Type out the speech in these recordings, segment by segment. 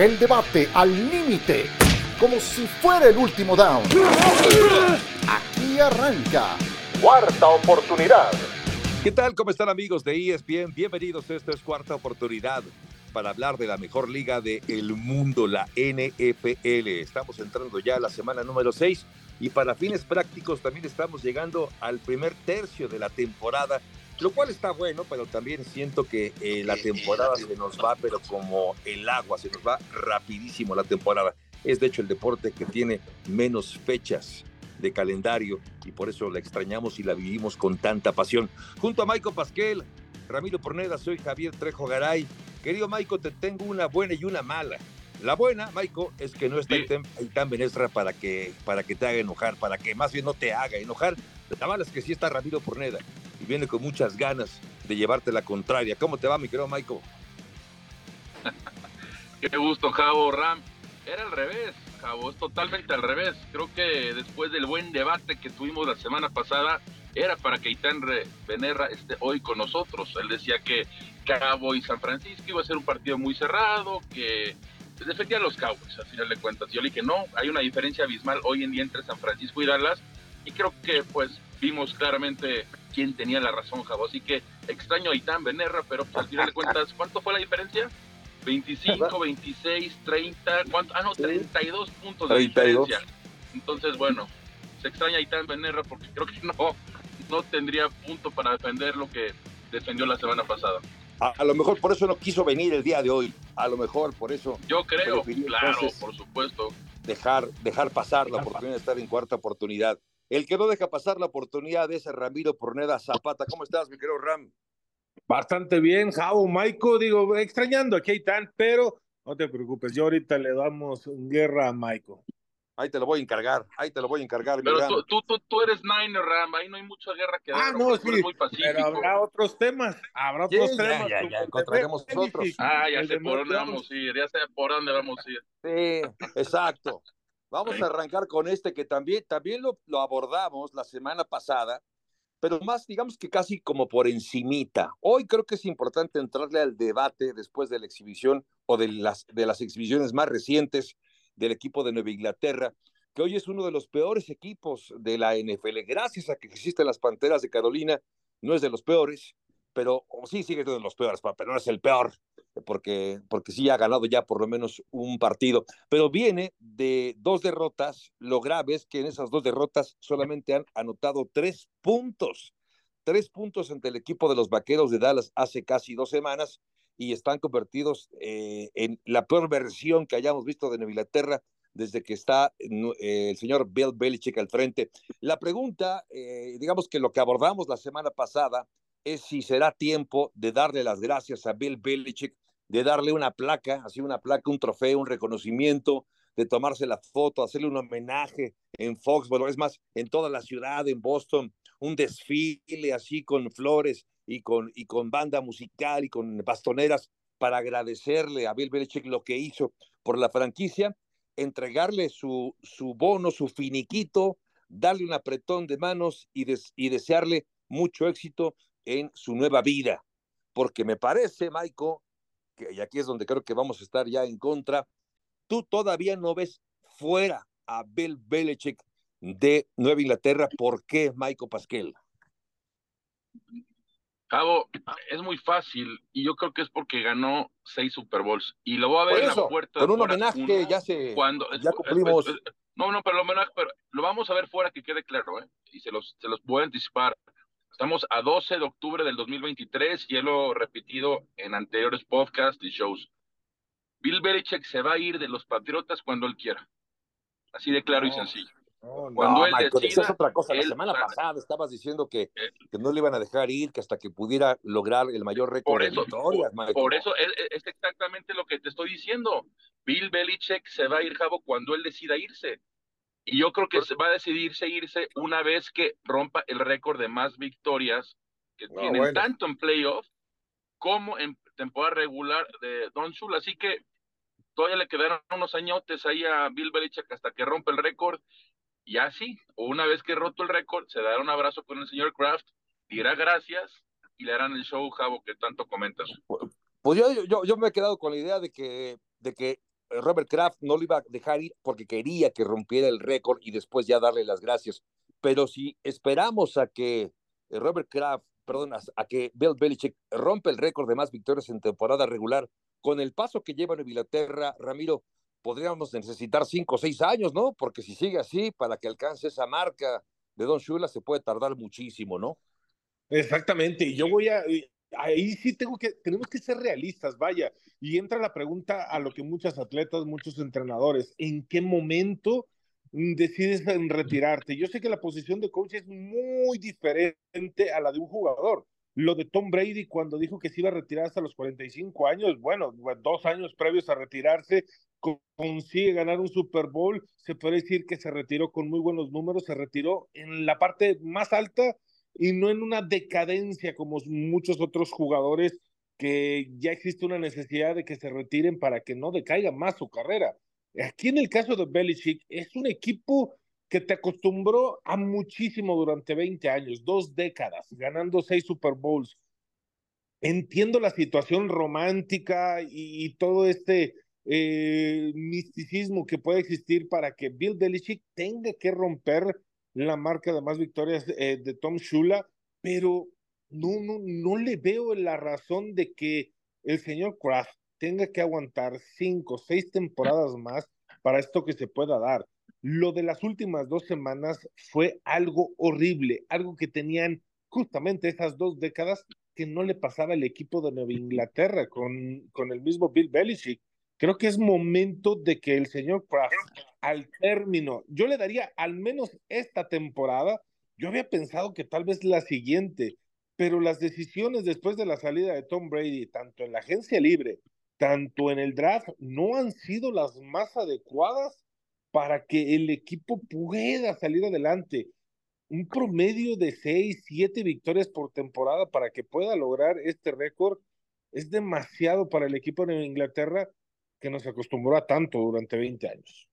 El debate al límite, como si fuera el último down. Aquí arranca. Cuarta oportunidad. ¿Qué tal? ¿Cómo están amigos de ESPN? Bienvenidos. Esto es Cuarta Oportunidad para hablar de la mejor liga del mundo, la NFL. Estamos entrando ya a la semana número 6 y para fines prácticos también estamos llegando al primer tercio de la temporada lo cual está bueno, pero también siento que eh, la temporada se nos va, pero como el agua, se nos va rapidísimo la temporada. Es de hecho el deporte que tiene menos fechas de calendario y por eso la extrañamos y la vivimos con tanta pasión. Junto a Maico Pasquel, Ramiro Porneda, soy Javier Trejo Garay. Querido Maico, te tengo una buena y una mala. La buena, Maico, es que no está tan Benestra para que, para que te haga enojar, para que más bien no te haga enojar. La mala es que sí está Ramiro Porneda y viene con muchas ganas de llevarte la contraria. ¿Cómo te va, mi querido Maico? Qué gusto, Javo Ram. Era al revés, Javo, es totalmente al revés. Creo que después del buen debate que tuvimos la semana pasada, era para que Itán Benerra esté hoy con nosotros. Él decía que Cabo y San Francisco iba a ser un partido muy cerrado, que defendía a los Cowboys, al final de cuentas. Yo le dije, no, hay una diferencia abismal hoy en día entre San Francisco y Dallas, y creo que pues vimos claramente quién tenía la razón, Javo. Así que extraño a Itán Benerra, pero pues, al final de cuentas, ¿cuánto fue la diferencia? 25, 26, 30, ¿cuánto? Ah, no, 32 puntos de diferencia. Entonces, bueno, se extraña a Itán Benerra porque creo que no, no tendría punto para defender lo que defendió la semana pasada. A, lo mejor por eso no quiso venir el día de hoy. A lo mejor por eso. Yo creo, claro, por supuesto. Dejar, dejar pasar la oportunidad de estar en cuarta oportunidad. El que no deja pasar la oportunidad es Ramiro Porneda Zapata. ¿Cómo estás, mi querido Ram? Bastante bien, Jao, Maiko, digo, extrañando a Keitan, pero no te preocupes, yo ahorita le damos guerra a Maiko. Ahí te lo voy a encargar, ahí te lo voy a encargar. Pero tú, tú, tú, eres Niner, Ram, ahí no hay mucha guerra que dar. Ah, no, sí, pero habrá otros temas, habrá otros temas. Ya, ya, encontraremos otros. Ah, ya sé por dónde vamos a ir, ya sé por dónde vamos a ir. Sí, exacto. Vamos a arrancar con este que también, también lo, lo abordamos la semana pasada, pero más digamos que casi como por encimita. Hoy creo que es importante entrarle al debate después de la exhibición o de las, de las exhibiciones más recientes del equipo de Nueva Inglaterra, que hoy es uno de los peores equipos de la NFL. Gracias a que existen las Panteras de Carolina, no es de los peores, pero sí sigue siendo de los peores, pero no es el peor, porque, porque sí ha ganado ya por lo menos un partido. Pero viene de dos derrotas. Lo grave es que en esas dos derrotas solamente han anotado tres puntos. Tres puntos ante el equipo de los Vaqueros de Dallas hace casi dos semanas y están convertidos eh, en la peor versión que hayamos visto de Inglaterra desde que está eh, el señor Bill Belichick al frente. La pregunta, eh, digamos que lo que abordamos la semana pasada es si será tiempo de darle las gracias a Bill Belichick, de darle una placa, así una placa, un trofeo, un reconocimiento, de tomarse la foto, hacerle un homenaje en Foxborough, es más, en toda la ciudad, en Boston, un desfile así con flores y con, y con banda musical y con bastoneras para agradecerle a Bill Belichick lo que hizo por la franquicia, entregarle su, su bono, su finiquito, darle un apretón de manos y, y desearle mucho éxito en su nueva vida. Porque me parece, Maiko, que, y aquí es donde creo que vamos a estar ya en contra, tú todavía no ves fuera a Bill Belichick de Nueva Inglaterra. ¿Por qué, Maiko Pasquel? Cabo, es muy fácil y yo creo que es porque ganó seis Super Bowls y lo voy a ver en la puerta. Con un homenaje ya se cuando, ya cumplimos. no, no, pero el homenaje, pero lo vamos a ver fuera que quede claro, ¿eh? Y se los, se los voy a anticipar. Estamos a 12 de octubre del 2023 y lo repetido en anteriores podcasts y shows. Bill Belichick se va a ir de los Patriotas cuando él quiera. Así de claro y sencillo. cuando él decida, es otra cosa. La semana pasada estabas diciendo que, eh, que, no le iban a dejar ir, que hasta que pudiera lograr el mayor récord por eso, de victorias. Por, eso es, es, exactamente lo que te estoy diciendo. Bill Belichick se va a ir, Javo, cuando él decida irse. Y yo creo que se va a decidir seguirse una vez que rompa el récord de más victorias que tienen tanto en playoff como en temporada regular de Don Shula. Así que todavía le quedaron unos añotes ahí a Bill Belichick hasta que rompe el récord. Y así, una vez que roto el récord, se dará un abrazo con el señor Kraft, dirá gracias y le harán el show, Javo, que tanto comentas. Pues yo, yo, yo me he quedado con la idea de que, de que Robert Kraft no lo iba a dejar ir porque quería que rompiera el récord y después ya darle las gracias. Pero si esperamos a que Robert Kraft, perdón, a que Bill Belichick rompe el récord de más victorias en temporada regular, con el paso que lleva en Inglaterra, Ramiro, podríamos necesitar cinco o seis años, ¿no? Porque si sigue así, para que alcance esa marca de Don Shula se puede tardar muchísimo, ¿no? Exactamente, y yo voy a, ahí sí tengo que, tenemos que ser realistas, vaya, y entra la pregunta a lo que muchos atletas, muchos entrenadores, ¿en qué momento decides retirarte? Yo sé que la posición de coach es muy diferente a la de un jugador. Lo de Tom Brady cuando dijo que se iba a retirar hasta los 45 años, bueno, dos años previos a retirarse, consigue ganar un Super Bowl, se puede decir que se retiró con muy buenos números, se retiró en la parte más alta y no en una decadencia como muchos otros jugadores que ya existe una necesidad de que se retiren para que no decaiga más su carrera. Aquí en el caso de Belichick es un equipo que te acostumbró a muchísimo durante 20 años, dos décadas, ganando seis Super Bowls. Entiendo la situación romántica y, todo este eh, misticismo que puede existir para que Bill Belichick tenga que romper la marca de más victorias eh, de Tom Shula, pero no, no, no le veo la razón de que el señor Kraft tenga que aguantar cinco, seis temporadas más para esto que se pueda dar. Lo de las últimas dos semanas fue algo horrible, algo que tenían justamente esas dos décadas que no le pasaba al equipo de Nueva Inglaterra con, con el mismo Bill Belichick. Creo que es momento de que el señor Kraft, al término, yo le daría al menos esta temporada, yo había pensado que tal vez la siguiente, pero las decisiones después de la salida de Tom Brady, tanto en la agencia libre, tanto en el draft, no han sido las más adecuadas para que el equipo pueda salir adelante. Un promedio de seis, siete victorias por temporada para que pueda lograr este récord es demasiado para el equipo de Inglaterra que nos acostumbró a tanto durante 20 años.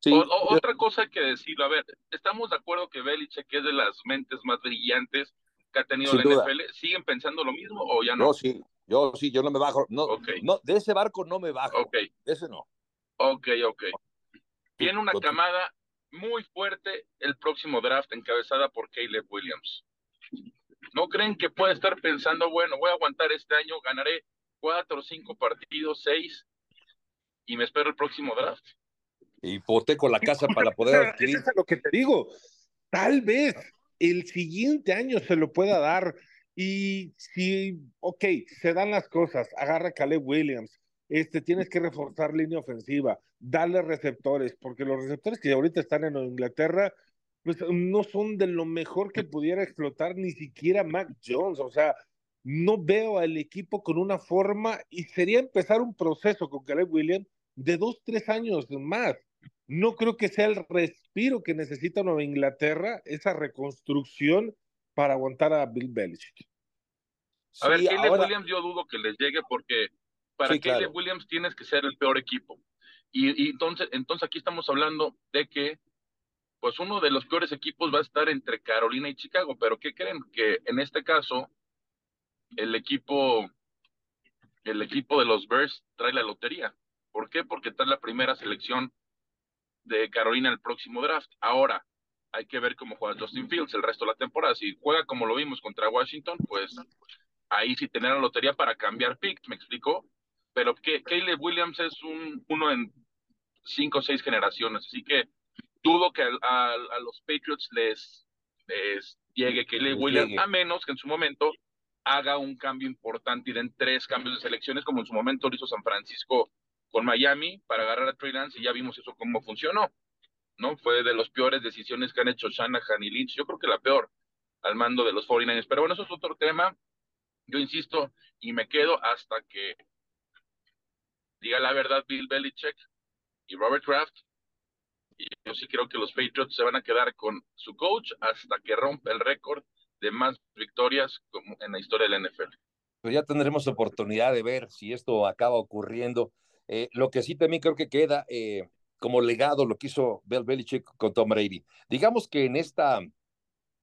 Sí. otra cosa hay que decirlo, a ver, estamos de acuerdo que Belichick es de las mentes más brillantes que ha tenido la NFL. ¿Siguen pensando lo mismo o ya no? No, sí, yo sí, yo no me bajo. No, no de ese barco no me bajo. Ok. De ese no. Ok, ok. Tiene una camada muy fuerte el próximo draft encabezada por Caleb Williams. ¿No creen que puede estar pensando, bueno, voy a aguantar este año, ganaré cuatro o cinco partidos, seis, y me espero el próximo draft. Hipoteco la casa para poder adquirir. Eso es lo que te digo. Tal vez el siguiente año se lo pueda dar. Y si, ok, se dan las cosas, agarra a Caleb Williams, este, tienes que reforzar línea ofensiva, darle receptores, porque los receptores que ahorita están en Inglaterra, pues no son de lo mejor que pudiera explotar ni siquiera Mac Jones. O sea, no veo al equipo con una forma y sería empezar un proceso con Caleb Williams de dos, tres años más. No creo que sea el respiro que necesita Nueva Inglaterra, esa reconstrucción para aguantar a Bill Belichick. A ver, Caleb Williams yo dudo que les llegue porque para Caleb Williams tienes que ser el peor equipo. Y, y, entonces, entonces aquí estamos hablando de que pues uno de los peores equipos va a estar entre Carolina y Chicago, pero ¿qué creen? Que en este caso el equipo, el equipo de los Bears trae la lotería. ¿Por qué? Porque trae la primera selección de Carolina el próximo draft. Ahora, hay que ver cómo juega Justin Fields el resto de la temporada. Si juega como lo vimos contra Washington, pues ahí sí tener la lotería para cambiar pick, ¿me explico? Pero que Caleb Williams es un, uno en cinco o seis generaciones, así que dudo que a, los Patriots les, les llegue Caleb Williams, a menos que en su momento haga un cambio importante y den tres cambios de selecciones, como en su momento lo hizo San Francisco con Miami para agarrar a Trey Lance y ya vimos eso cómo funcionó. ¿no? Fue de las peores decisiones que han hecho Shanahan y Lynch, yo creo que la peor al mando de los 49ers. Pero bueno, eso es otro tema. Yo insisto y me quedo hasta que diga la verdad Bill Belichick y Robert Kraft. Y yo sí creo que los Patriots se van a quedar con su coach hasta que rompa el récord de más victorias como en la historia del NFL. Pues ya tendremos oportunidad de ver si esto acaba ocurriendo. Eh, lo que sí también creo que queda eh, como legado lo que hizo Bill Belichick con Tom Brady. Digamos que en esta,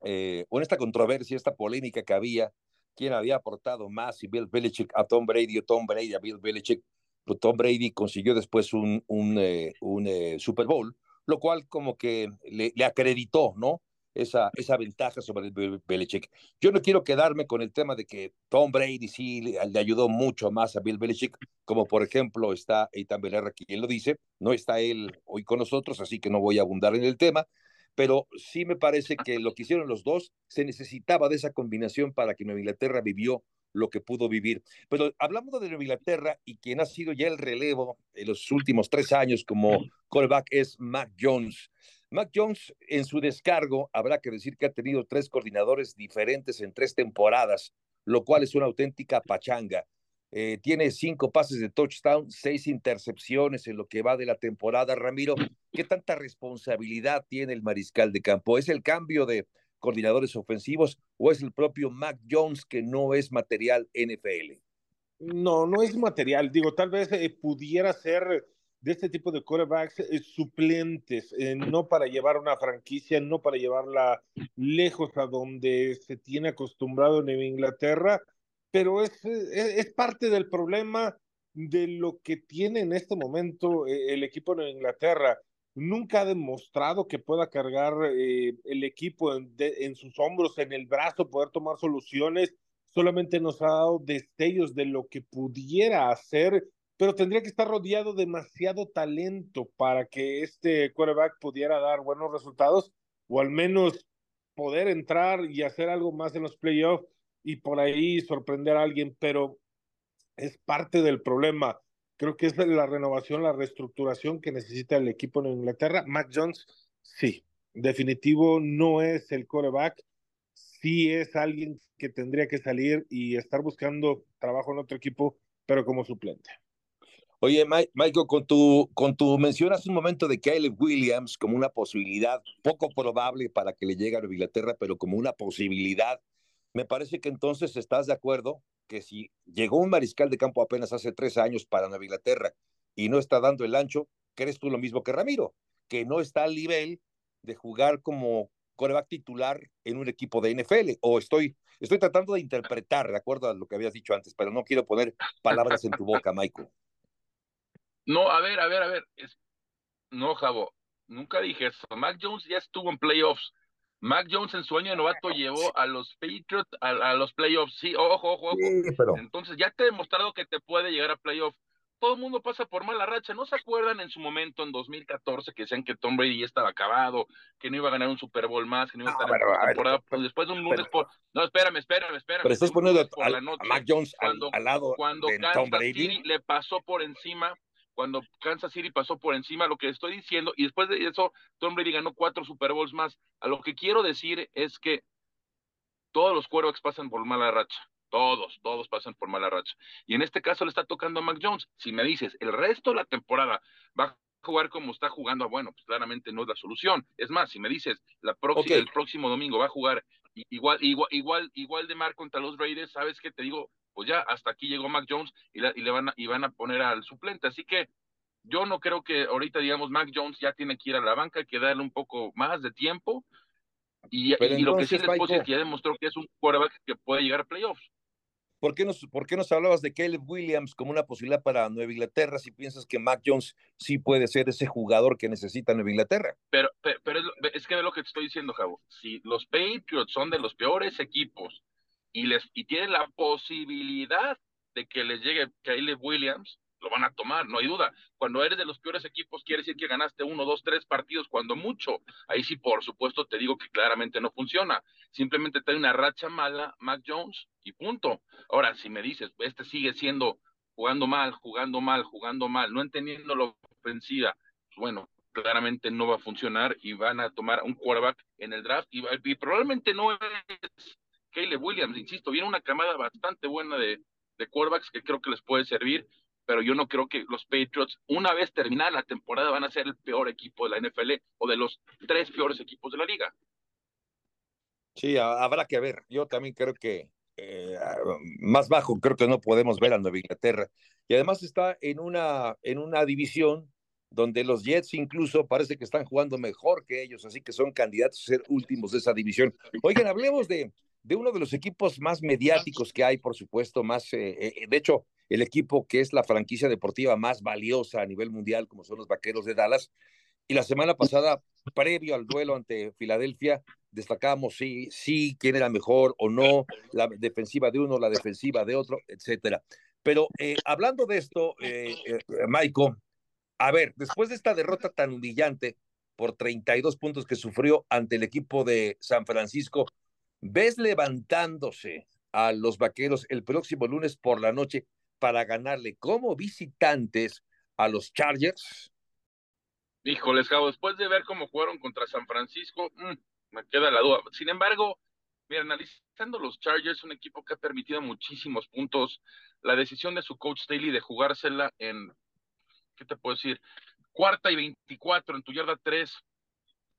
eh, en esta controversia, esta polémica que había, quién había aportado más, si Bill Belichick a Tom Brady o Tom Brady a Bill Belichick, pues, Tom Brady consiguió después un, un, eh, un Super Bowl, lo cual como que le, le acreditó, ¿no? Esa, esa ventaja sobre el Belichick. Yo no quiero quedarme con el tema de que Tom Brady sí le, ayudó mucho más a Bill Belichick, como por ejemplo está Eitan Belerra, quien lo dice, no está él hoy con nosotros, así que no voy a abundar en el tema, pero sí me parece que lo que hicieron los dos se necesitaba de esa combinación para que Nueva Inglaterra vivió lo que pudo vivir. Pero hablando de Nueva Inglaterra y quien ha sido ya el relevo en los últimos tres años como callback es Mac Jones. Mac Jones, en su descargo, habrá que decir que ha tenido tres coordinadores diferentes en tres temporadas, lo cual es una auténtica pachanga. Eh, tiene cinco pases de touchdown, seis intercepciones en lo que va de la temporada. Ramiro, ¿qué tanta responsabilidad tiene el mariscal de campo? ¿Es el cambio de coordinadores ofensivos o es el propio Mac Jones que no es material NFL? No, no es material. Digo, tal vez eh, pudiera ser de este tipo de quarterbacks eh, suplentes, eh, no para llevar una franquicia, no para llevarla lejos a donde se tiene acostumbrado en Inglaterra, pero es, eh, es, parte del problema de lo que tiene en este momento el equipo de Inglaterra. Nunca ha demostrado que pueda cargar el equipo en, en sus hombros, en el brazo, poder tomar soluciones. Solamente nos ha dado destellos de lo que pudiera hacer pero tendría que estar rodeado demasiado talento para que este quarterback pudiera dar buenos resultados o al menos poder entrar y hacer algo más en los playoffs y por ahí sorprender a alguien, pero es parte del problema. Creo que es la renovación, la reestructuración que necesita el equipo en Inglaterra. Matt Jones, sí, definitivo no es el quarterback, sí es alguien que tendría que salir y estar buscando trabajo en otro equipo, pero como suplente. Oye, Michael, con tu, con tu mención hace un momento de Caleb Williams como una posibilidad poco probable para que le llegue a Nueva Inglaterra, pero como una posibilidad, me parece que entonces estás de acuerdo que si llegó un mariscal de campo apenas hace tres años para Nueva Inglaterra y no está dando el ancho, ¿crees tú lo mismo que Ramiro? Que no está al nivel de jugar como coreback titular en un equipo de NFL, o estoy, estoy tratando de interpretar, de acuerdo a lo que habías dicho antes, pero no quiero poner palabras en tu boca, Michael. No, a ver, a ver, a ver. Es... No, Javo, nunca dije eso. Mac Jones ya estuvo en playoffs. Mac Jones en su año de novato llevó a los Patriots a, los playoffs. Sí, ojo, ojo, ojo. Entonces ya te he demostrado que te puede llegar a playoffs. Todo el mundo pasa por mala racha. ¿No se acuerdan en su momento, en 2014, que decían que Tom Brady ya estaba acabado, que no iba a ganar un Super Bowl más, que no iba a estar en temporada? después de un lunes por... No, espérame, espérame, espérame. Pero estás poniendo a, Mac Jones al, lado cuando de Tom Brady. le pasó por encima cuando Kansas City pasó por encima, lo que estoy diciendo, y después de eso, Tom Brady ganó cuatro Super Bowls más. A lo que quiero decir es que todos los quarterbacks pasan por mala racha. Todos, todos pasan por mala racha. Y en este caso le está tocando a Mac Jones. Si me dices, el resto de la temporada va a jugar como está jugando, bueno, pues claramente no es la solución. Es más, si me dices, la próxima, el próximo domingo va a jugar igual, igual, igual, igual de mar contra los Raiders, ¿sabes qué te digo? Pues ya hasta aquí llegó Mac Jones y, le van a, y van a poner al suplente. Así que yo no creo que ahorita, digamos, Mac Jones ya tiene que ir a la banca, hay que darle un poco más de tiempo. Y, lo que sí decir es que ya demostró que es un quarterback que puede llegar a playoffs. ¿Por qué, nos, ¿Por qué nos hablabas de Caleb Williams como una posibilidad para Nueva Inglaterra si piensas que Mac Jones sí puede ser ese jugador que necesita Nueva Inglaterra? Pero, pero, es, que ve lo que te estoy diciendo, Javo. Si los Patriots son de los peores equipos y, les, y tienen la posibilidad de que les llegue Caleb Williams, lo van a tomar, no hay duda. Cuando eres de los peores equipos, quiere decir que ganaste uno, dos, tres partidos, cuando mucho. Ahí sí, por supuesto, te digo que claramente no funciona. Simplemente trae una racha mala Mac Jones y punto. Ahora, si me dices, este sigue siendo jugando mal, jugando mal, jugando mal, no entendiendo la ofensiva, pues bueno, claramente no va a funcionar y van a tomar un quarterback en el draft y, y probablemente no es Caleb Williams, insisto, viene una camada bastante buena de, de quarterbacks que creo que les puede servir, pero yo no creo que los Patriots, una vez terminada la temporada, van a ser el peor equipo de la NFL o de los tres peores equipos de la liga. Sí, habrá que ver. Yo también creo que eh, más bajo creo que no podemos ver a Nueva Inglaterra. Y además está en una, en una división donde los Jets incluso parece que están jugando mejor que ellos, así que son candidatos a ser últimos de esa división. Oigan, hablemos de, de uno de los equipos más mediáticos que hay, por supuesto, más, de hecho, el equipo que es la franquicia deportiva más valiosa a nivel mundial, como son los Vaqueros de Dallas. Y la semana pasada, previo al duelo ante Filadelfia, destacábamos si sí, quién era mejor o no, la defensiva de uno, la defensiva de otro, etcétera. Pero eh, hablando de esto, eh, eh, a ver, después de esta derrota tan humillante por 32 puntos que sufrió ante el equipo de San Francisco, ¿ves levantándose a los vaqueros el próximo lunes por la noche para ganarle como visitantes a los Chargers? Híjoles, Javo, después de ver cómo jugaron contra San Francisco, mm, me queda la duda. Sin embargo, mira, analizando los Chargers, un equipo que ha permitido muchísimos puntos, la decisión de su coach Staley de jugársela en, ¿qué te puedo decir? Cuarta y veinticuatro en tu yarda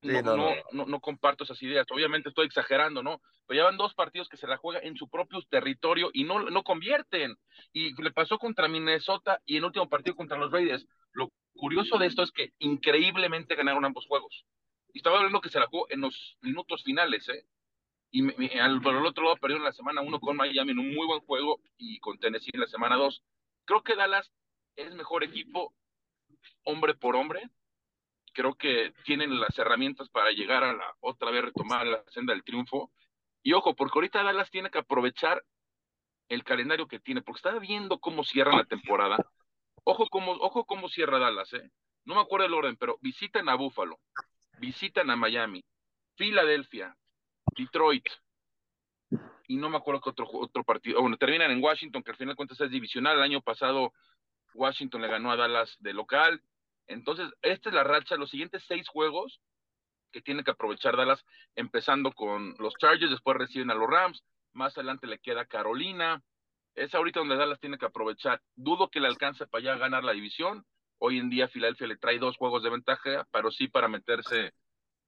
no, no, no, no, comparto esas ideas. Obviamente estoy exagerando, ¿no? Pero llevan dos partidos que se la juegan en su propio territorio y no, no convierten. Y le pasó contra Minnesota y en último partido contra los Raiders. Lo curioso de esto es que increíblemente ganaron ambos juegos. Y estaba hablando que se la jugó en los minutos finales, ¿eh? Y al, por el otro lado perdieron la semana uno con Miami en un muy buen juego y con Tennessee en la semana dos. Creo que Dallas es mejor equipo hombre por hombre creo que tienen las herramientas para llegar a la otra vez retomar la senda del triunfo. Y ojo, porque ahorita Dallas tiene que aprovechar el calendario que tiene, porque está viendo cómo cierra la temporada. Ojo cómo, ojo cómo cierra Dallas, ¿eh? No me acuerdo el orden, pero visitan a Buffalo, visitan a Miami, Filadelfia, Detroit, y no me acuerdo qué otro, otro partido. Bueno, terminan en Washington, que al final de cuentas es divisional. El año pasado Washington le ganó a Dallas de local, entonces, esta es la racha, los siguientes seis juegos que tiene que aprovechar Dallas, empezando con los Chargers, después reciben a los Rams, más adelante le queda Carolina. Es ahorita donde Dallas tiene que aprovechar. Dudo que le alcance para allá ganar la división. Hoy en día Filadelfia le trae dos juegos de ventaja, pero sí para meterse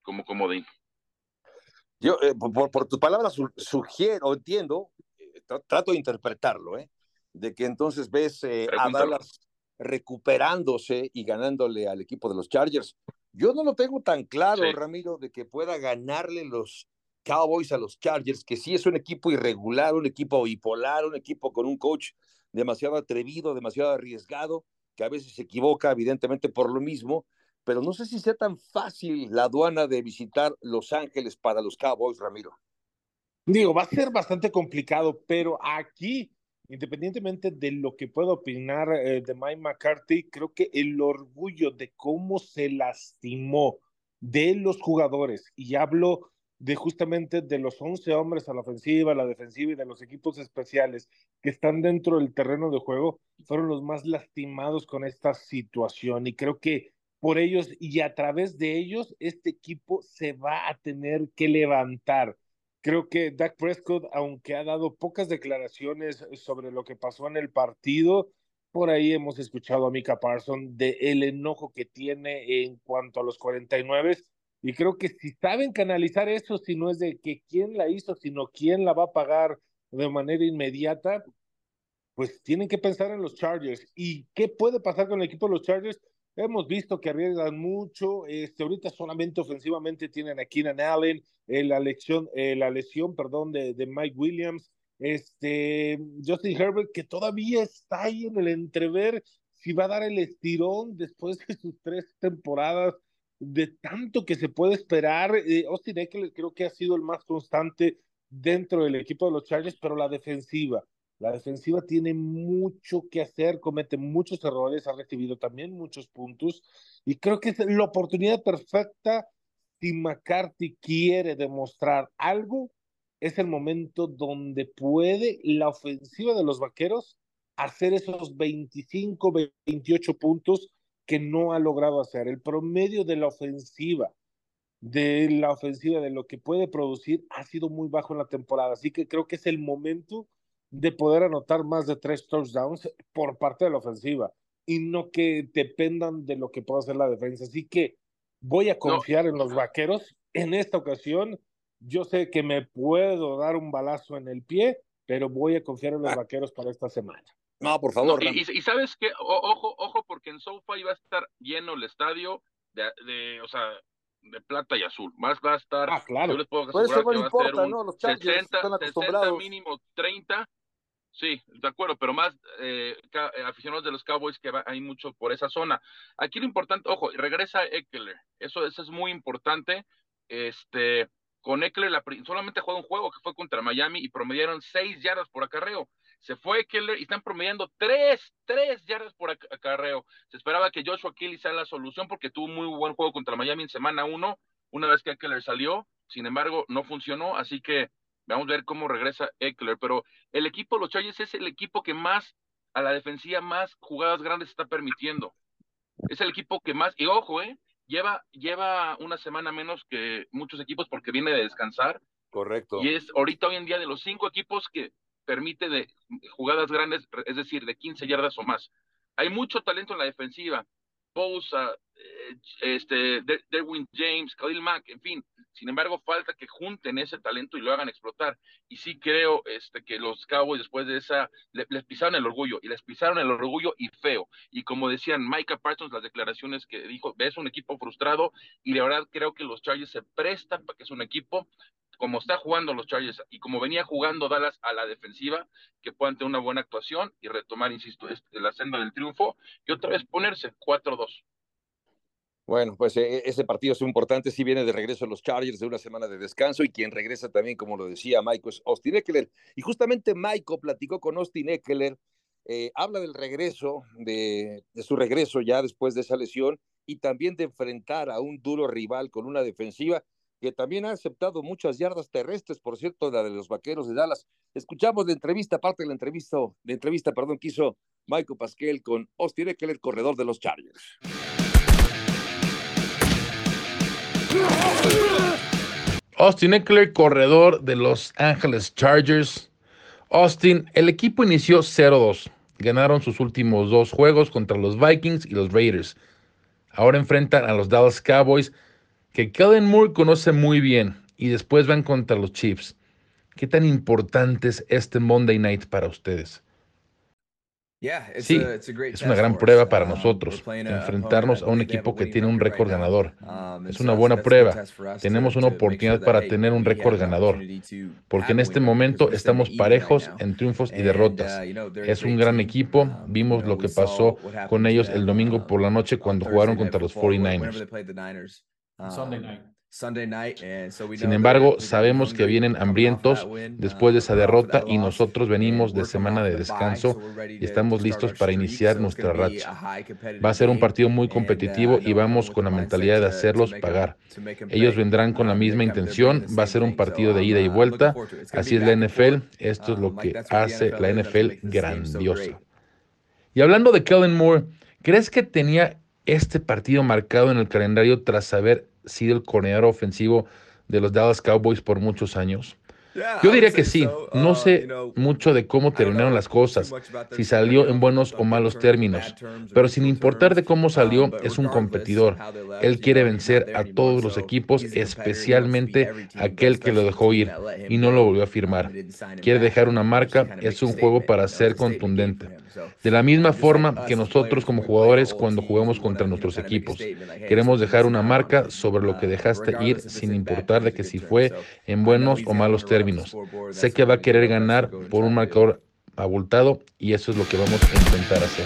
como comodín. Yo, eh, por, tus palabras, sugiero, entiendo, eh, trato de interpretarlo, ¿eh? de que entonces ves eh, a Dallas recuperándose y ganándole al equipo de los Chargers. Yo no lo tengo tan claro, Ramiro, de que pueda ganarle los Cowboys a los Chargers, que sí es un equipo irregular, un equipo bipolar, un equipo con un coach demasiado atrevido, demasiado arriesgado, que a veces se equivoca, evidentemente por lo mismo, pero no sé si sea tan fácil la aduana de visitar Los Ángeles para los Cowboys, Ramiro. Digo, va a ser bastante complicado, pero aquí independientemente de lo que pueda opinar eh, de Mike McCarthy, creo que el orgullo de cómo se lastimó de los jugadores, y hablo de justamente de los 11 hombres a la ofensiva, a la defensiva y de los equipos especiales que están dentro del terreno de juego, fueron los más lastimados con esta situación. Y creo que por ellos y a través de ellos, este equipo se va a tener que levantar Creo que Dak Prescott, aunque ha dado pocas declaraciones sobre lo que pasó en el partido, por ahí hemos escuchado a Mika Parson de el enojo que tiene en cuanto a los 49 y creo que si saben canalizar eso, si no es de que quién la hizo, sino quién la va a pagar de manera inmediata, pues tienen que pensar en los Chargers. ¿Y qué puede pasar con el equipo de los Chargers? Hemos visto que arriesgan mucho. Este, ahorita solamente ofensivamente tienen a Keenan Allen, eh, la, lesión, eh, la lesión perdón, de, Mike Williams, este, Justin Herbert, que todavía está ahí en el entrever si va a dar el estirón después de sus tres temporadas, de tanto que se puede esperar. Eh, Austin Eckler creo que ha sido el más constante dentro del equipo de los Chargers, pero la defensiva la defensiva tiene mucho que hacer, comete muchos errores, ha recibido también muchos puntos y creo que es la oportunidad perfecta si McCarthy quiere demostrar algo, es el momento donde puede la ofensiva de los Vaqueros hacer esos 25, 28 puntos que no ha logrado hacer. El promedio de la ofensiva, de la ofensiva, de lo que puede producir, ha sido muy bajo en la temporada. Así que creo que es el momento de poder anotar más de tres touchdowns por parte de la ofensiva y no que dependan de lo que pueda hacer la defensa. Así que voy a confiar en los vaqueros. En esta ocasión, yo sé que me puedo dar un balazo en el pie, pero voy a confiar en los ah. vaqueros para esta semana. No, por favor. y, sabes que, ojo, ojo, porque en SoFi iba a estar lleno el estadio de, de, o sea, de plata y azul. Más va a estar, ah, claro. yo les puedo asegurar eso no que va importa, a ser un ¿no? Los Chargers 60, están acostumbrados. 60 mínimo 30. Sí, de acuerdo, pero más eh, aficionados de los Cowboys que va, hay mucho por esa zona. Aquí lo importante, ojo, regresa Eckler, eso, eso es muy importante. Este, con Eckler la, solamente jugó un juego que fue contra Miami y promediaron seis yardas por acarreo. Se fue Eckler y están promediando tres, tres yardas por acarreo. Se esperaba que Joshua Kelly sea la solución porque tuvo un muy buen juego contra Miami en semana uno, una vez que Eckler salió. Sin embargo, no funcionó, así que vamos a ver cómo regresa Eckler. Pero el equipo de los Chargers es el equipo que más, a la defensiva, más jugadas grandes está permitiendo. Es el equipo que más, y ojo, eh, lleva, lleva una semana menos que muchos equipos porque viene de descansar. Correcto. Y es ahorita hoy en día de los cinco equipos que permite de jugadas grandes, es decir, de 15 yardas o más. Hay mucho talento en la defensiva. Bosa, eh, este, Derwin James, Khalil Mack, en fin. Sin embargo, falta que junten ese talento y lo hagan explotar. Y sí creo este, que los Cowboys después de esa les pisaron el orgullo y les pisaron el orgullo y feo. Y como decían Micah Parsons, las declaraciones que dijo, ves un equipo frustrado y de verdad creo que los Chargers se prestan para que es un equipo como está jugando los Chargers y como venía jugando Dallas a la defensiva, que puedan tener una buena actuación y retomar, insisto, este, la senda del triunfo y otra vez ponerse 4-2. Bueno, pues eh, ese partido es importante. Si viene de regreso los Chargers de una semana de descanso y quien regresa también, como lo decía Michael, es Austin Eckler. Y justamente Michael platicó con Austin Eckler, eh, habla del regreso, de, de su regreso ya después de esa lesión y también de enfrentar a un duro rival con una defensiva que también ha aceptado muchas yardas terrestres, por cierto, la de los vaqueros de Dallas. Escuchamos la entrevista, parte de la entrevista, de entrevista, perdón, que hizo Michael Pasquel con Austin Eckler, corredor de los Chargers. Austin Eckler, corredor de Los Angeles Chargers. Austin, el equipo inició 0-2. Ganaron sus últimos dos juegos contra los Vikings y los Raiders. Ahora enfrentan a los Dallas Cowboys, que Kellen Moore conoce muy bien, y después van contra los Chiefs. ¿Qué tan importante es este Monday Night para ustedes? Sí, es una gran prueba para um, nosotros enfrentarnos a un equipo que tiene un récord ganador. Um, es una buena prueba. Tenemos una oportunidad para tener un récord ganador, porque en este momento estamos parejos en triunfos y derrotas. Uh, es un gran equipo. Um, Vimos lo que pasó con ellos el domingo por la noche cuando jugaron contra los 49ers. Sin embargo, sabemos que vienen hambrientos después de esa derrota y nosotros venimos de semana de descanso y estamos listos para iniciar nuestra racha. Va a ser un partido muy competitivo y vamos con la mentalidad de hacerlos pagar. Ellos vendrán con la misma intención, va a ser un partido de ida y vuelta, así es la NFL, esto es lo que hace la NFL grandiosa. Y hablando de Kellen Moore, ¿crees que tenía este partido marcado en el calendario tras haber sido el coordinador ofensivo de los Dallas Cowboys por muchos años? Yo diría que sí. No uh, sé mucho de cómo terminaron las cosas, si salió en buenos o malos términos, pero sin importar de cómo salió, um, es un competidor. Él quiere vencer a todos los equipos, especialmente aquel que lo dejó ir y no lo volvió a firmar. Quiere dejar una marca, es un juego para ser contundente. De la misma forma que nosotros como jugadores cuando jugamos contra nuestros equipos, queremos dejar una marca sobre lo que uh, dejaste ir sin importar de que si fue en buenos o malos términos. Sé que va a querer ganar por un marcador abultado y eso es lo que vamos a intentar hacer.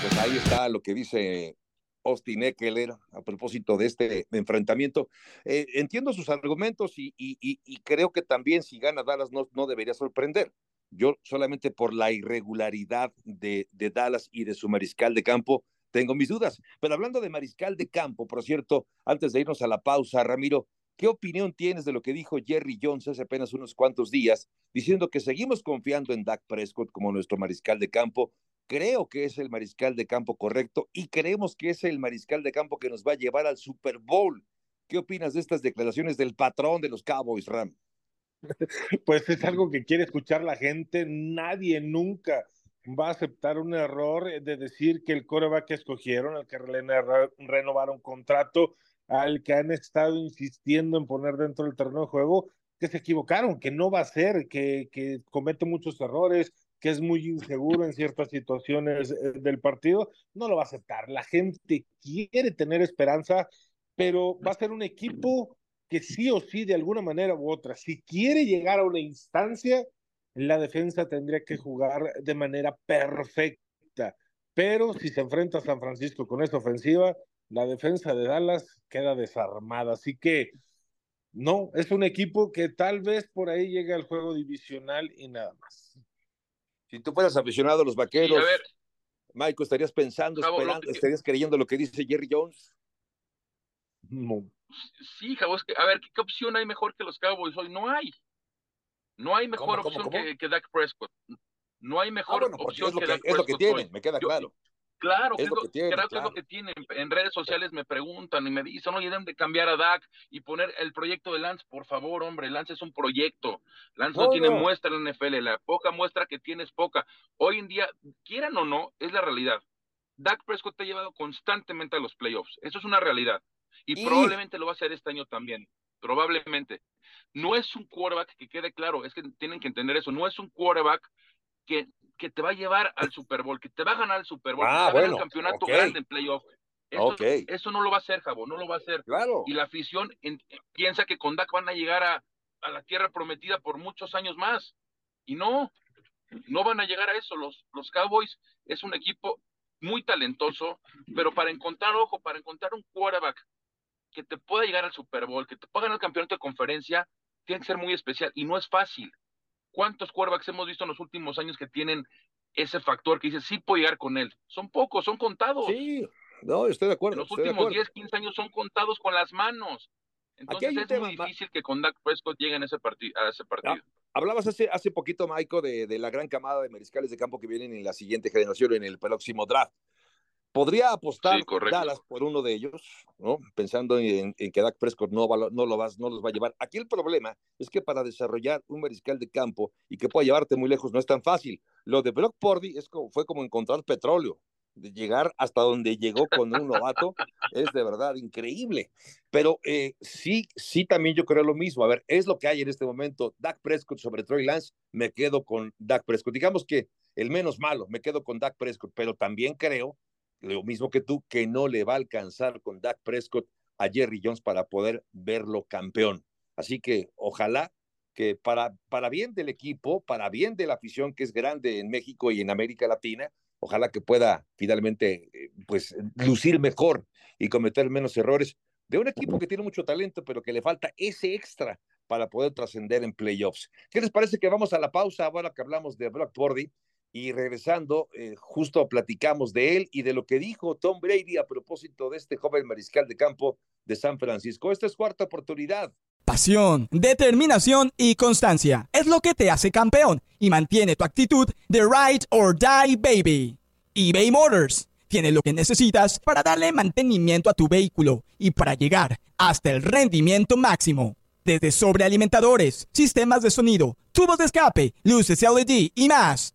Pues ahí está lo que dice Austin Eckler a propósito de este enfrentamiento. Eh, entiendo sus argumentos y, creo que también si gana Dallas no, no debería sorprender. Yo solamente por la irregularidad de, de Dallas y de su mariscal de campo tengo mis dudas. Pero hablando de mariscal de campo, por cierto, antes de irnos a la pausa, Ramiro, ¿Qué opinión tienes de lo que dijo Jerry Jones hace apenas unos cuantos días, diciendo que seguimos confiando en Dak Prescott como nuestro mariscal de campo? Creo que es el mariscal de campo correcto y creemos que es el mariscal de campo que nos va a llevar al Super Bowl. ¿Qué opinas de estas declaraciones del patrón de los Cowboys, Ram? Pues es algo que quiere escuchar la gente. Nadie nunca va a aceptar un error de decir que el coreback que escogieron, el que renovaron contrato, al que han estado insistiendo en poner dentro del terreno de juego, que se equivocaron, que no va a ser, que, que comete muchos errores, que es muy inseguro en ciertas situaciones eh, del partido, no lo va a aceptar. La gente quiere tener esperanza, pero va a ser un equipo que sí o sí, de alguna manera u otra, si quiere llegar a una instancia, la defensa tendría que jugar de manera perfecta. Pero si se enfrenta a San Francisco con esta ofensiva, la defensa de Dallas queda desarmada. Así que no, es un equipo que tal vez por ahí llegue al juego divisional y nada más. Si tú fueras aficionado a los vaqueros, a ver, Michael, ¿estarías pensando, esperando, estarías creyendo lo que dice Jerry Jones? No. Sí, Cowboys, a ver, ¿qué, opción hay mejor que los Cowboys hoy? No hay. No hay mejor opción Que, que Dak Prescott. No hay mejor ah, opción que, Dak Prescott. Es lo que tienen, me queda claro. Claro, es, lo, que tienen, claro. es lo que tienen. En redes sociales me preguntan y me dicen, oye, deben de cambiar a Dak y poner el proyecto de Lance. Por favor, hombre, Lance es un proyecto. Lance no, tiene muestra en la NFL. La poca muestra que tiene es poca. Hoy en día, quieran o no, es la realidad. Dak Prescott te ha llevado constantemente a los playoffs. Eso es una realidad. Y, probablemente lo va a hacer este año también. Probablemente. No es un quarterback que quede claro, es que tienen que entender eso. No es un quarterback que, que te va a llevar al Super Bowl, que te va a ganar el Super Bowl, ah, que bueno, el campeonato grande en playoff. Eso, eso, no lo va a hacer, Jabo, no lo va a hacer. Claro. Y la afición piensa que con Dak van a llegar a, a, la tierra prometida por muchos años más. Y no, no van a llegar a eso. Los, los Cowboys es un equipo muy talentoso, pero para encontrar, ojo, para encontrar un quarterback que te pueda llegar al Super Bowl, que te pueda ganar el campeonato de conferencia, tiene que ser muy especial y no es fácil. ¿Cuántos quarterbacks hemos visto en los últimos años que tienen ese factor que dice, sí puedo llegar con él? Son pocos, son contados. Sí, no, estoy de acuerdo. En los últimos 10, 15 años son contados con las manos. Entonces es muy difícil que con Dak Prescott lleguen a ese, a ese partido. hablabas hace, hace poquito, Maiko, de, de, la gran camada de mariscales de campo que vienen en la siguiente generación, en el próximo draft. Podría apostar Dallas por uno de ellos, ¿no? Pensando en, que Dak Prescott no, no, lo vas, no los va a llevar. Aquí el problema es que para desarrollar un mariscal de campo y que pueda llevarte muy lejos no es tan fácil. Lo de Brock Purdy es como, fue como encontrar petróleo. De llegar hasta donde llegó con un novato es de verdad increíble. Pero eh, sí, sí, también yo creo lo mismo. A ver, es lo que hay en este momento. Dak Prescott sobre Troy Lance, me quedo con Dak Prescott. Digamos que el menos malo, me quedo con Dak Prescott, pero también creo lo mismo que tú, que no le va a alcanzar con Dak Prescott a Jerry Jones para poder verlo campeón. Así que ojalá que para, para bien del equipo, para bien de la afición que es grande en México y en América Latina, ojalá que pueda finalmente eh, pues lucir mejor y cometer menos errores de un equipo que tiene mucho talento, pero que le falta ese extra para poder trascender en playoffs. ¿Qué les parece que vamos a la pausa ahora que hablamos de Brock Purdy? Y regresando, eh, justo platicamos de él y de lo que dijo Tom Brady a propósito de este joven mariscal de campo de San Francisco. Esta es cuarta oportunidad. Pasión, determinación y constancia es lo que te hace campeón y mantiene tu actitud de ride or die baby. eBay Motors tiene lo que necesitas para darle mantenimiento a tu vehículo y para llegar hasta el rendimiento máximo. Desde sobrealimentadores, sistemas de sonido, tubos de escape, luces LED y más.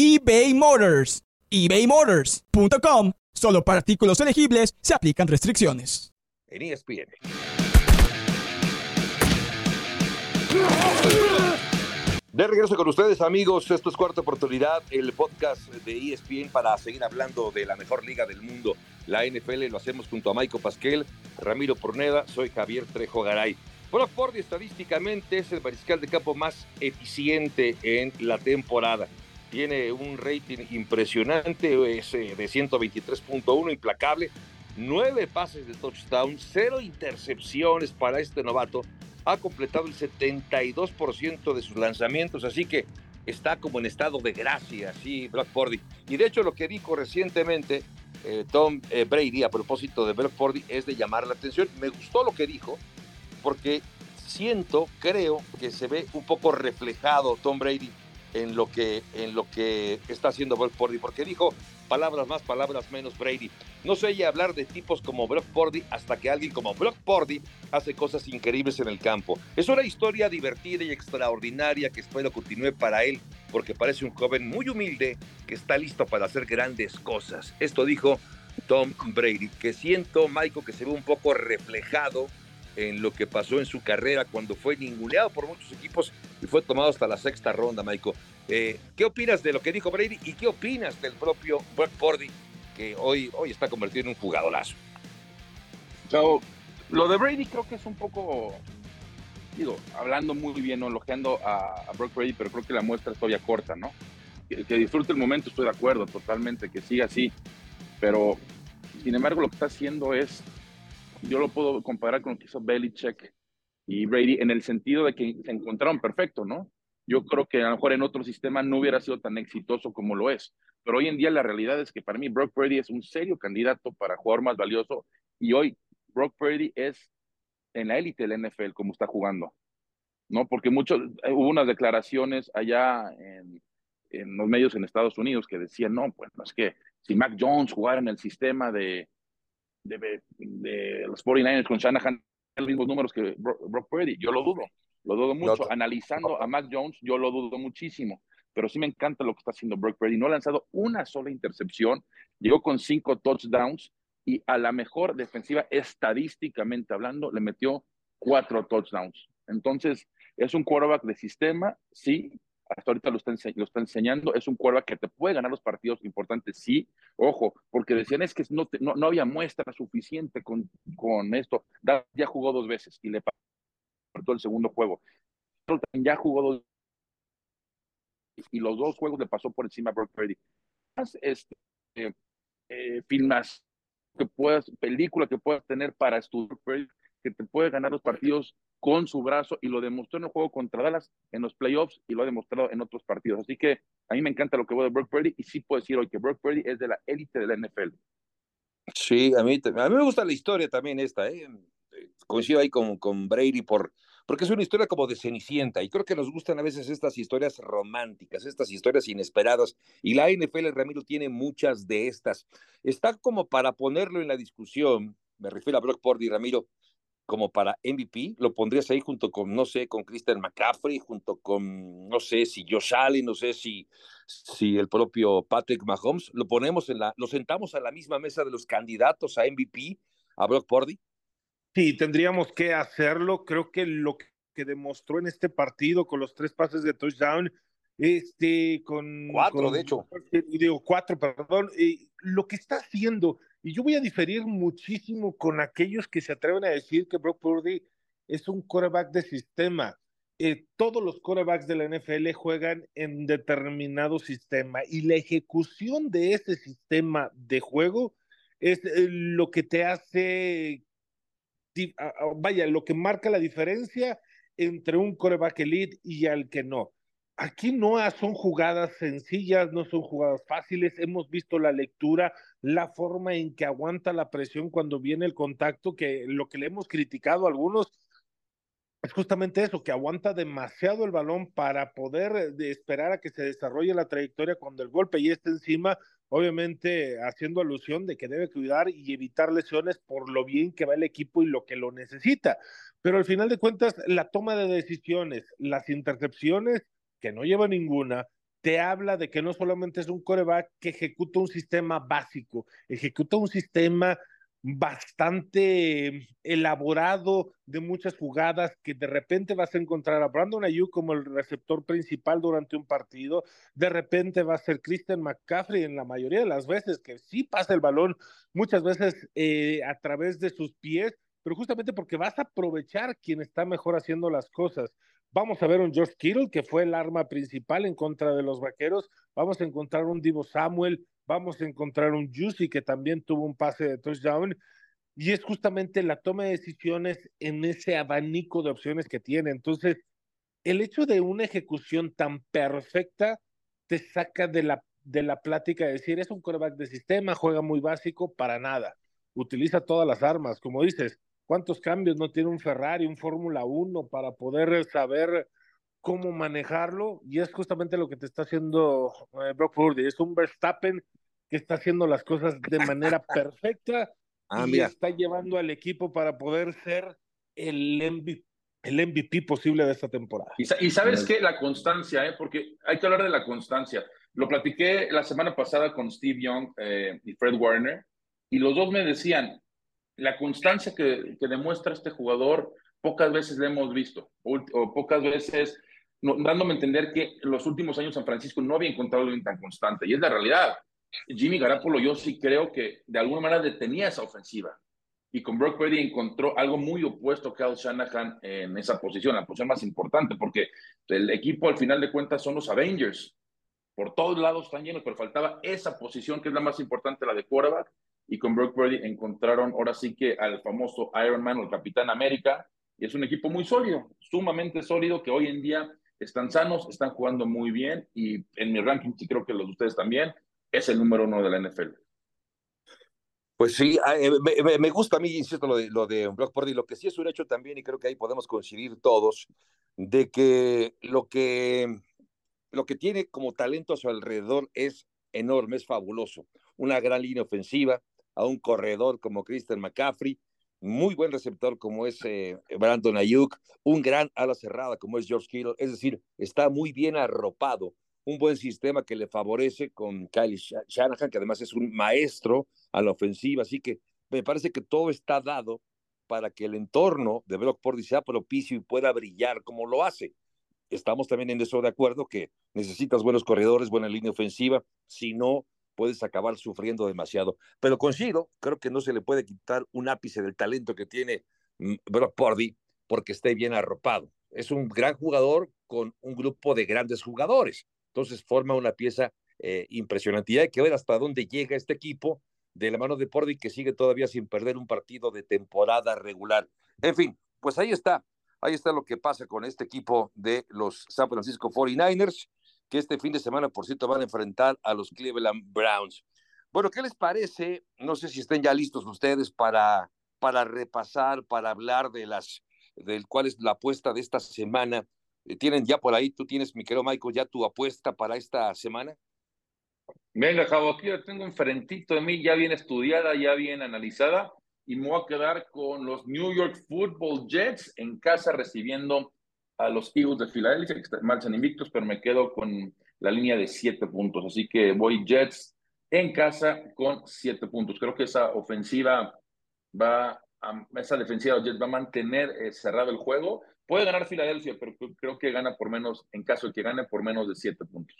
eBay Motors. ebaymotors.com. Solo para artículos elegibles se aplican restricciones. En ESPN. De regreso con ustedes, amigos. Esto es Cuarta Oportunidad, el podcast de ESPN para seguir hablando de la mejor liga del mundo, la NFL. Lo hacemos junto a Maico Pasquel, Ramiro Porneda, soy Javier Trejo Garay. Brock Purdy estadísticamente es el mariscal de campo más eficiente en la temporada tiene un rating impresionante, es eh, de 123.1, implacable, nueve pases de touchdown, cero intercepciones para este novato, ha completado el 72% de sus lanzamientos, así que está como en estado de gracia, sí, Brock Purdy. Y de hecho lo que dijo recientemente eh, Tom eh, Brady a propósito de Brock Purdy es de llamar la atención. Me gustó lo que dijo porque siento, creo que se ve un poco reflejado Tom Brady en lo que, en lo que está haciendo Brock Purdy, porque dijo palabras más, palabras menos Brady. No se oye hablar de tipos como Brock Purdy hasta que alguien como Brock Purdy hace cosas increíbles en el campo. Es una historia divertida y extraordinaria que espero continúe para él, porque parece un joven muy humilde que está listo para hacer grandes cosas. Esto dijo Tom Brady, que siento, Michael, que se ve un poco reflejado en lo que pasó en su carrera cuando fue ninguneado por muchos equipos y fue tomado hasta la sexta ronda, Michael. Eh, ¿Qué opinas de lo que dijo Brady y qué opinas del propio Brock Purdy, que hoy, hoy está convertido en un jugadorazo? lo de Brady creo que es un poco, digo, hablando muy bien, elogiando a, Brock Brady, pero creo que la muestra es todavía corta, ¿no? Que, que disfrute el momento, estoy de acuerdo totalmente, que siga así, pero sin embargo lo que está haciendo es yo lo puedo comparar con lo que hizo Belichick y Brady en el sentido de que se encontraron perfecto, ¿no? Yo creo que a lo mejor en otro sistema no hubiera sido tan exitoso como lo es. Pero hoy en día la realidad es que para mí Brock Brady es un serio candidato para jugador más valioso y hoy Brock Brady es en la élite del NFL como está jugando. ¿No? Porque muchos, eh, hubo unas declaraciones allá en, en los medios en Estados Unidos que decían, no, pues es que si Mac Jones jugara en el sistema de, de, los 49ers con Shanahan los mismos números que Brock Purdy. Yo lo dudo, lo dudo mucho. Analizando a Mac Jones, yo lo dudo muchísimo. Pero sí me encanta lo que está haciendo Brock Purdy. No ha lanzado una sola intercepción, llegó con cinco touchdowns y a la mejor defensiva, estadísticamente hablando, le metió cuatro touchdowns. Entonces, es un quarterback de sistema, sí, hasta ahorita lo está, lo está enseñando, es un quarterback que te puede ganar los partidos importantes, sí, ojo, porque decían es que no, no, había muestra suficiente con, con esto, ya jugó dos veces y le pasó el segundo juego, ya jugó dos y los dos juegos le pasó por encima a Brock Purdy. Este, eh, eh, filmas que puedas, película que puedas tener para estudiar que te puede ganar los partidos con su brazo y lo demostró en el juego contra Dallas en los playoffs y lo ha demostrado en otros partidos. Así que a mí me encanta lo que veo de Brock Purdy y sí puedo decir hoy que Brock Purdy es de la élite de la NFL. Sí, a mí, a mí me gusta la historia también esta, ¿eh? coincido ahí con, con Brady por, porque es una historia como de Cenicienta y creo que nos gustan a veces estas historias románticas, estas historias inesperadas y la NFL, Ramiro, tiene muchas de estas. Está como para ponerlo en la discusión, me refiero a Brock Purdy, Ramiro, como para MVP, lo pondrías ahí junto con, no sé, con Christian McCaffrey, junto con, no sé, si Josh Allen, no sé si, si el propio Patrick Mahomes, lo ponemos en la, lo sentamos a la misma mesa de los candidatos a MVP, a Brock Purdy. Sí, tendríamos que hacerlo. Creo que lo que demostró en este partido con los tres pases de touchdown, este, con... Cuatro, de hecho. Digo, cuatro, perdón. y lo que está haciendo y yo voy a diferir muchísimo con aquellos que se atreven a decir que Brock Purdy es un quarterback de sistema. Eh, todos los quarterbacks de la NFL juegan en determinado sistema y la ejecución de ese sistema de juego es eh, lo que te hace, vaya, lo que marca la diferencia entre un quarterback elite y al que no. Aquí no son jugadas sencillas, no son jugadas fáciles. Hemos visto la lectura, la forma en que aguanta la presión cuando viene el contacto, que lo que le hemos criticado algunos es justamente eso, que aguanta demasiado el balón para poder eh, esperar a que se desarrolle la trayectoria cuando el golpe ya está encima, obviamente haciendo alusión de que debe cuidar y evitar lesiones por lo bien que va el equipo y lo que lo necesita. Pero al final de cuentas, la toma de decisiones, las intercepciones, que no lleva ninguna, te habla de que no solamente es un coreback que ejecuta un sistema básico, ejecuta un sistema bastante elaborado de muchas jugadas que de repente vas a encontrar a Brandon Ayuk como el receptor principal durante un partido, de repente va a ser Christian McCaffrey en la mayoría de las veces que sí pasa el balón, muchas veces eh, a través de sus pies, pero justamente porque vas a aprovechar quien está mejor haciendo las cosas. Vamos a ver un George Kittle, que fue el arma principal en contra de los vaqueros. Vamos a encontrar un Divo Samuel. Vamos a encontrar un Juicy, que también tuvo un pase de touchdown. Y es justamente la toma de decisiones en ese abanico de opciones que tiene. Entonces, el hecho de una ejecución tan perfecta te saca de la, de la plática de decir, es un quarterback de sistema, juega muy básico, para nada. Utiliza todas las armas. Como dices, ¿Cuántos cambios no tiene un Ferrari, un Fórmula 1 para poder saber cómo manejarlo y es justamente lo que te está haciendo eh, Brock Purdy. Es un Verstappen que está haciendo las cosas de manera perfecta ah, y está llevando al equipo para poder ser el MVP, el MVP posible de esta temporada. Y, sabes qué, la constancia, ¿eh? porque hay que hablar de la constancia. Lo platiqué la semana pasada con Steve Young eh, y Fred Warner, y los dos me decían, la constancia que, que demuestra este jugador, pocas veces le hemos visto, o, pocas veces, dándome a entender que los últimos años San Francisco no había encontrado alguien tan constante, y es la realidad. Jimmy Garapolo, yo sí creo que de alguna manera detenía esa ofensiva. Y con Brock Purdy encontró algo muy opuesto a Kyle Shanahan en esa posición, la posición más importante, porque el equipo al final de cuentas son los Avengers. Por todos lados están llenos, pero faltaba esa posición que es la más importante, la de quarterback. Y con Brock Purdy encontraron ahora sí que al famoso Iron Man o el Capitán América. Y es un equipo muy sólido, sumamente sólido, que hoy en día están sanos, están jugando muy bien. Y en mi ranking, sí creo que los de ustedes también, es el número uno de la NFL. Pues sí, ah, eh, me, gusta a mí, insisto, lo de, lo de Brock Purdy. Lo que sí es un hecho también, y creo que ahí podemos coincidir todos, de que lo que, lo que tiene como talento a su alrededor es enorme, es fabuloso. Una gran línea ofensiva, a un corredor como Christian McCaffrey, muy buen receptor como es eh, Brandon Ayuk, un gran ala cerrada como es George Kittle, es decir, está muy bien arropado un buen sistema que le favorece con Kyle Shanahan, que además es un maestro a la ofensiva, así que me parece que todo está dado para que el entorno de Brock Purdy sea propicio y pueda brillar como lo hace. Estamos también en eso de acuerdo que necesitas buenos corredores, buena línea ofensiva, si no puedes acabar sufriendo demasiado. Pero coincido, creo que no se le puede quitar un ápice del talento que tiene mm, Brock Purdy porque esté bien arropado. Es un gran jugador con un grupo de grandes jugadores. Entonces forma una pieza eh, impresionante. Y hay que ver hasta dónde llega este equipo de la mano de Pordy, que sigue todavía sin perder un partido de temporada regular. En fin, pues ahí está. Ahí está lo que pasa con este equipo de los San Francisco 49ers, que este fin de semana, por cierto, van a enfrentar a los Cleveland Browns. Bueno, ¿qué les parece? No sé si estén ya listos ustedes para, para repasar, para hablar de las, del cuál es la apuesta de esta semana eh, ¿Tienen ya por ahí, tú tienes, mi querido Michael, ya tu apuesta para esta semana? Venga, Javo, aquí la tengo enfrentito de mí, ya bien estudiada, ya bien analizada, y me voy a quedar con los New York Football Jets en casa recibiendo a los Eagles de Filadelfia, que marchan invictos, pero me quedo con la línea de siete puntos. Así que voy Jets en casa con siete puntos. Creo que esa ofensiva va a, esa defensiva de Jets va a mantener eh, cerrado el juego Puede ganar Filadelfia, pero creo que gana por menos, en caso de que gane por menos de siete puntos.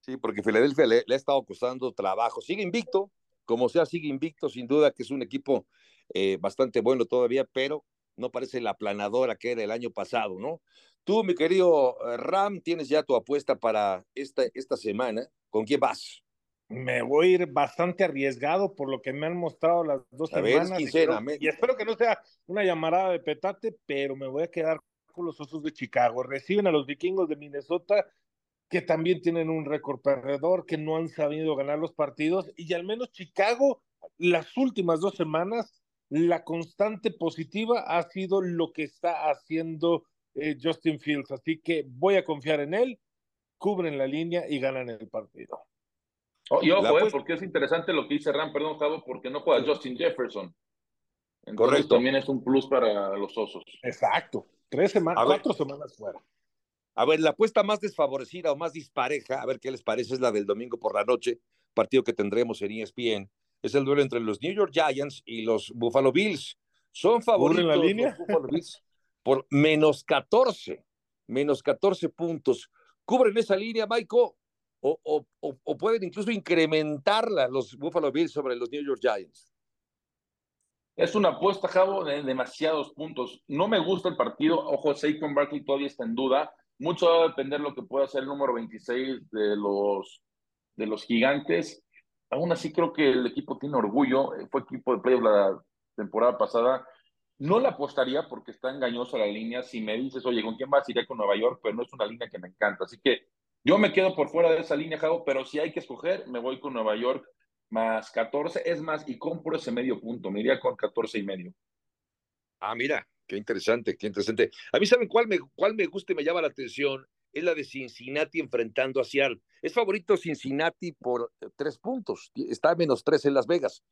Sí, porque Filadelfia le, ha estado costando trabajo. Sigue invicto, como sea, sigue invicto, sin duda que es un equipo eh, bastante bueno todavía, pero no parece la planadora que era el año pasado, ¿no? Tú, mi querido eh, Ram, tienes ya tu apuesta para esta, esta semana. ¿Con quién vas? me voy a ir bastante arriesgado por lo que me han mostrado las dos semanas. y, espero que no sea una llamada de petate, pero me voy a quedar con los Osos de Chicago. Reciben a los vikingos de Minnesota, que también tienen un récord perdedor, que no han sabido ganar los partidos, y al menos Chicago, las últimas dos semanas, la constante positiva ha sido lo que está haciendo eh, Justin Fields. Así que voy a confiar en él, cubren la línea y ganan el partido. Oh, y ojo, eh, porque es interesante lo que dice Ram, perdón, Javo, porque no juega Justin Jefferson. Entonces, Correcto. También es un plus para los osos. Exacto. Tres semanas, cuatro semanas fuera. A ver, la apuesta más desfavorecida o más dispareja, a ver qué les parece, es la del domingo por la noche, partido que tendremos en ESPN. Es el duelo entre los New York Giants y los Buffalo Bills. Son favoritos la línea? los Buffalo Bills por menos 14, menos 14 puntos. ¿Cubren esa línea, Michael? o, o, pueden incluso incrementarla los Buffalo Bills sobre los New York Giants. Es una apuesta, Javo, de demasiados puntos. No me gusta el partido. Ojo, Saquon Barkley todavía está en duda. Mucho va a depender lo que pueda hacer el número 26 de los, de los gigantes. Aún así, creo que el equipo tiene orgullo. Fue equipo de playoff la temporada pasada. No la apostaría porque está engañosa la línea. Si me dices, oye, ¿con quién vas? Iré con Nueva York, pero no es una línea que me encanta. Así que yo me quedo por fuera de esa línea, Javo, pero si hay que escoger, me voy con Nueva York más 14. Es más, y compro ese medio punto. Me iría con 14 y medio. Ah, mira, Qué interesante, qué interesante. A mí, ¿saben cuál me, cuál me gusta y me llama la atención? Es la de Cincinnati enfrentando a Seattle. Es favorito Cincinnati por eh, tres puntos. Está a menos tres en Las Vegas.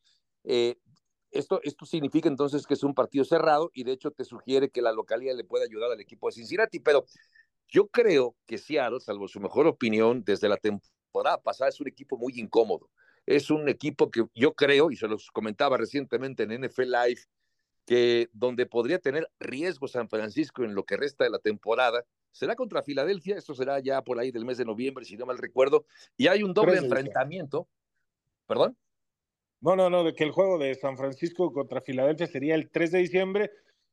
Eh, esto, esto significa entonces que es un partido cerrado y de hecho te sugiere que la localidad le puede ayudar al equipo de Cincinnati, pero yo creo que Seattle, salvo su mejor opinión, desde la temporada pasada es un equipo muy incómodo. Es un equipo que yo creo, y se los comentaba recientemente en NFL Live, que donde podría tener riesgo San Francisco en lo que resta de la temporada será contra Filadelfia, esto será ya por ahí del mes de noviembre, si no mal recuerdo, y hay un doble enfrentamiento. ¿Perdón? No, no, no, de que el juego de San Francisco contra Filadelfia sería el 3 de diciembre,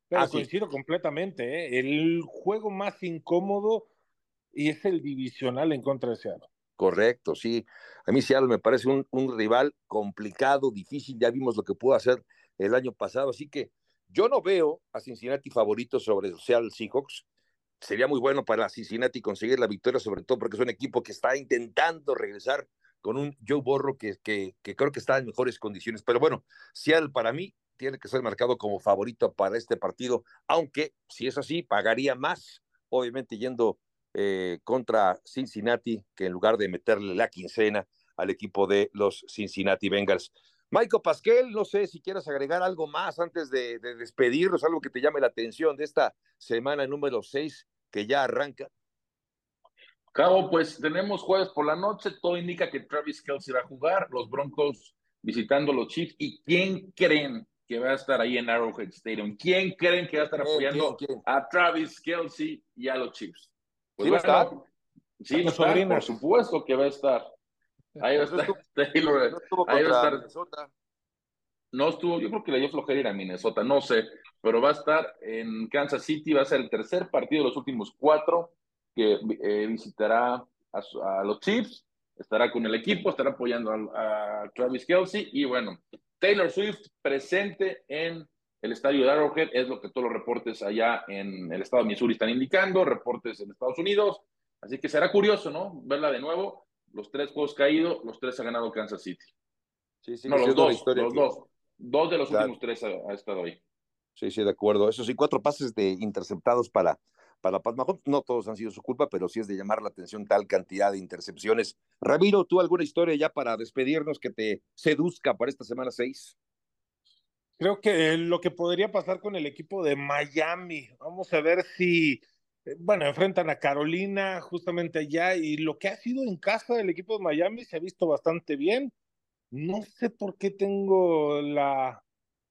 pero ah, coincido completamente, ¿eh? el juego más incómodo y es el divisional en contra de Seattle. Correcto, sí. A mí Seattle me parece un, un rival complicado, difícil, ya vimos lo que pudo hacer el año pasado, así que yo no veo a Cincinnati favorito sobre Seattle Seahawks. Sería muy bueno para Cincinnati conseguir la victoria, sobre todo porque es un equipo que está intentando regresar con un Joe Borro que, que, creo que está en mejores condiciones. Pero bueno, Seattle para mí tiene que ser marcado como favorito para este partido, aunque si es así, pagaría más, obviamente yendo eh, contra Cincinnati, que en lugar de meterle la quincena al equipo de los Cincinnati Bengals. Michael Pasquel, no sé si quieres agregar algo más antes de, de despedirnos, algo que te llame la atención de esta semana número 6 que ya arranca. Cabo, pues tenemos jueves por la noche, todo indica que Travis Kelsey va a jugar, los Broncos visitando los Chiefs. ¿Y quién creen que va a estar ahí en Arrowhead Stadium? ¿Quién creen que va a estar apoyando a Travis Kelsey y a los Chiefs? Pues ¿Sí va a estar? Sí, por supuesto que va a estar. Ahí va a estar Taylor. ahí va a estar. No estuvo, yo creo que le dio flojera ir a Minnesota, no sé, pero va a estar en Kansas City, va a ser el tercer partido de los últimos cuatro que eh, visitará a, los Chiefs, estará con el equipo, estará apoyando a, Travis Kelsey y bueno, Taylor Swift presente en el estadio de Arrowhead, es lo que todos los reportes allá en el estado de Missouri están indicando, reportes en Estados Unidos, así que será curioso, ¿no? Verla de nuevo, los tres juegos caídos, los tres ha ganado Kansas City. Sí, sí, no, los dos, los dos, dos de los últimos tres ha, ha estado ahí. Sí, sí, de acuerdo. Eso sí, cuatro pases de interceptados para para Pat No todos han sido su culpa, pero sí es de llamar la atención tal cantidad de intercepciones. Ramiro, ¿tú alguna historia ya para despedirnos que te seduzca para esta semana 6? Creo que lo que podría pasar con el equipo de Miami, vamos a ver si, bueno, enfrentan a Carolina justamente allá y lo que ha sido en casa del equipo de Miami se ha visto bastante bien. No sé por qué tengo la,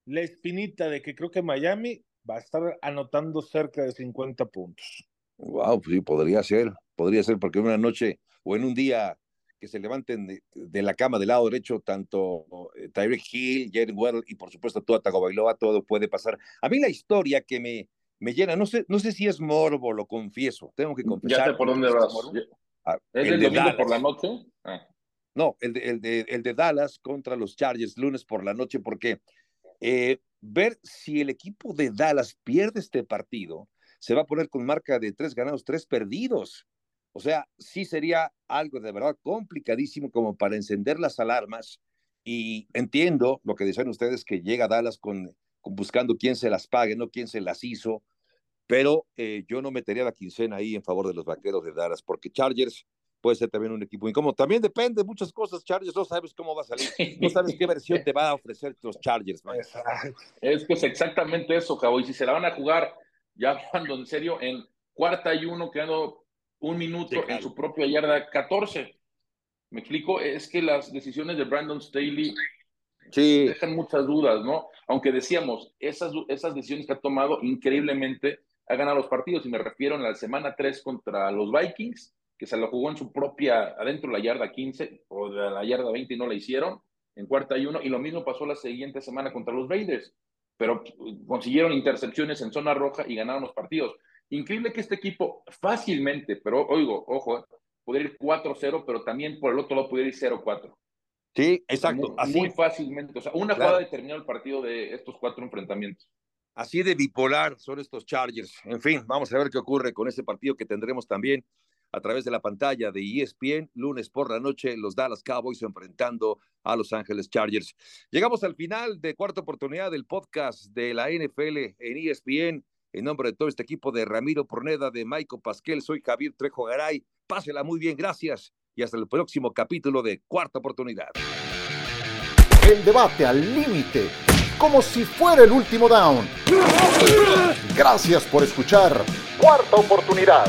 la espinita de que creo que Miami va a estar anotando cerca de 50 puntos. Wow, pues sí, podría ser, podría ser, porque en una noche o en un día que se levanten de, la cama del lado derecho tanto eh, Tyreek Hill, Jalen Waddle y por supuesto todo Tagovailoa, todo puede pasar. A mí la historia que me, me llena, no sé, no sé si es morbo, lo confieso, tengo que confesar. Ya sé por dónde vas. Ah, ¿Es el, domingo por la noche? Ah. No, el de, el, de, el de Dallas contra los Chargers, lunes por la noche, porque eh, ver si el equipo de Dallas pierde este partido, se va a poner con marca de tres ganados, tres perdidos. O sea, sí sería algo de verdad complicadísimo como para encender las alarmas. Y entiendo lo que dicen ustedes, que llega Dallas con, buscando quién se las pague, no quién se las hizo, pero eh, yo no metería la quincena ahí en favor de los vaqueros de Dallas, porque Chargers puede ser también un equipo incómodo. También depende de muchas cosas, Chargers, no sabes cómo va a salir, no sabes qué versión te va a ofrecer los Chargers. Es que es exactamente eso, Cabo, y si se la van a jugar, ya cuando en serio, en cuarta y uno, quedando un minuto en su propia yarda 14. Me explico, es que las decisiones de Brandon Staley sí. dejan muchas dudas, ¿no? Aunque decíamos, esas, esas decisiones que ha tomado increíblemente ha ganado los partidos, y me refiero a la semana 3 contra los Vikings, que se lo jugó en su propia, adentro de la yarda 15 o de la yarda 20 y no la hicieron, en cuarta y uno, y lo mismo pasó la siguiente semana contra los Raiders, pero consiguieron intercepciones en zona roja y ganaron los partidos. Increíble que este equipo fácilmente, pero oigo, ojo, eh, pudiera ir 4-0, pero también por el otro lado pudiera ir 0-4. Sí, exacto. Muy, muy, fácilmente. O sea, una jugada determinó el partido de estos cuatro enfrentamientos. Así de bipolar son estos Chargers. En fin, vamos a ver qué ocurre con ese partido que tendremos también a través de la pantalla de ESPN, lunes por la noche, los Dallas Cowboys enfrentando a Los Ángeles Chargers. Llegamos al final de cuarta oportunidad del podcast de la NFL en ESPN. En nombre de todo este equipo de Ramiro Porneda, de Maico Pasquel, soy Javier Trejo Garay. Pásela muy bien, gracias. Y hasta el próximo capítulo de Cuarta Oportunidad. El debate al límite, como si fuera el último down. Gracias por escuchar Cuarta Oportunidad.